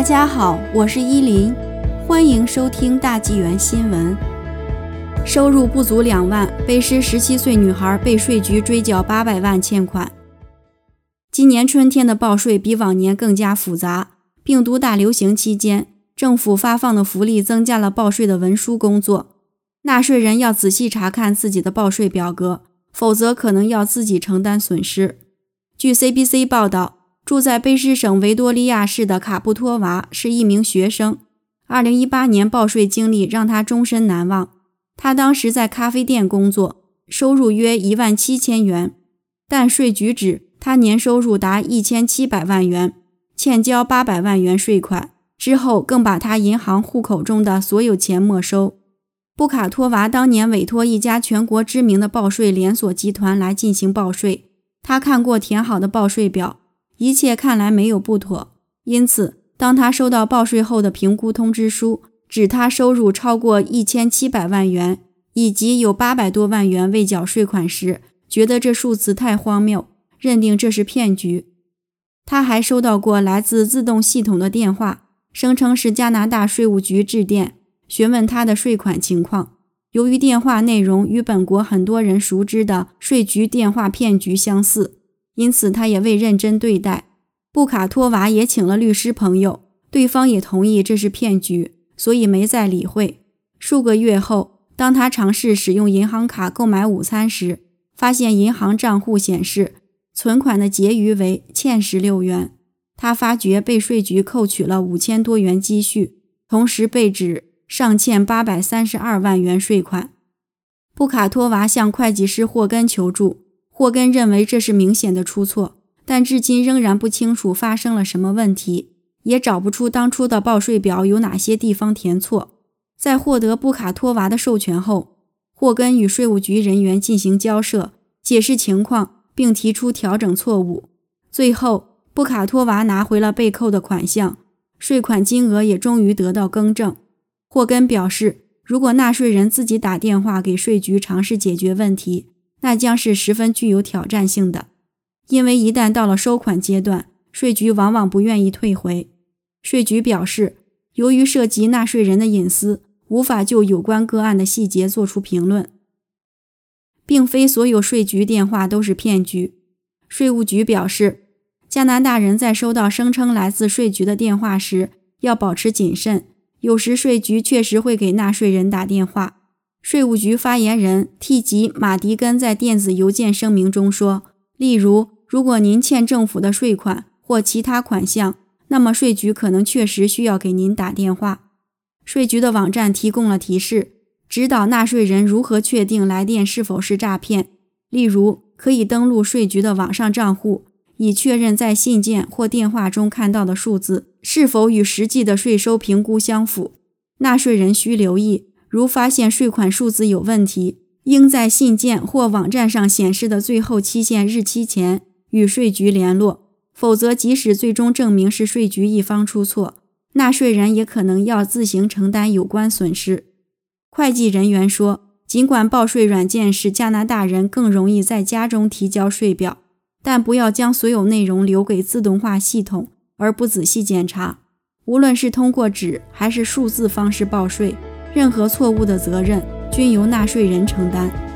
大家好，我是依林，欢迎收听大纪元新闻。收入不足两万，背诗十七岁女孩被税局追缴八百万欠款。今年春天的报税比往年更加复杂。病毒大流行期间，政府发放的福利增加了报税的文书工作，纳税人要仔细查看自己的报税表格，否则可能要自己承担损失。据 CBC 报道。住在卑诗省维多利亚市的卡布托娃是一名学生。2018年报税经历让他终身难忘。他当时在咖啡店工作，收入约一万七千元，但税局指他年收入达一千七百万元，欠交八百万元税款。之后更把他银行户口中的所有钱没收。布卡托娃当年委托一家全国知名的报税连锁集团来进行报税，他看过填好的报税表。一切看来没有不妥，因此，当他收到报税后的评估通知书，指他收入超过一千七百万元，以及有八百多万元未缴税款时，觉得这数字太荒谬，认定这是骗局。他还收到过来自自动系统的电话，声称是加拿大税务局致电询问他的税款情况。由于电话内容与本国很多人熟知的税局电话骗局相似。因此，他也未认真对待。布卡托娃也请了律师朋友，对方也同意这是骗局，所以没再理会。数个月后，当他尝试使用银行卡购买午餐时，发现银行账户显示存款的结余为欠十六元。他发觉被税局扣取了五千多元积蓄，同时被指尚欠八百三十二万元税款。布卡托娃向会计师霍根求助。霍根认为这是明显的出错，但至今仍然不清楚发生了什么问题，也找不出当初的报税表有哪些地方填错。在获得布卡托娃的授权后，霍根与税务局人员进行交涉，解释情况，并提出调整错误。最后，布卡托娃拿回了被扣的款项，税款金额也终于得到更正。霍根表示，如果纳税人自己打电话给税局尝试解决问题，那将是十分具有挑战性的，因为一旦到了收款阶段，税局往往不愿意退回。税局表示，由于涉及纳税人的隐私，无法就有关个案的细节作出评论。并非所有税局电话都是骗局。税务局表示，加拿大人在收到声称来自税局的电话时要保持谨慎，有时税局确实会给纳税人打电话。税务局发言人替吉马迪根在电子邮件声明中说：“例如，如果您欠政府的税款或其他款项，那么税局可能确实需要给您打电话。”税局的网站提供了提示，指导纳税人如何确定来电是否是诈骗。例如，可以登录税局的网上账户，以确认在信件或电话中看到的数字是否与实际的税收评估相符。纳税人需留意。如发现税款数字有问题，应在信件或网站上显示的最后期限日期前与税局联络，否则即使最终证明是税局一方出错，纳税人也可能要自行承担有关损失。会计人员说，尽管报税软件使加拿大人更容易在家中提交税表，但不要将所有内容留给自动化系统而不仔细检查。无论是通过纸还是数字方式报税。任何错误的责任均由纳税人承担。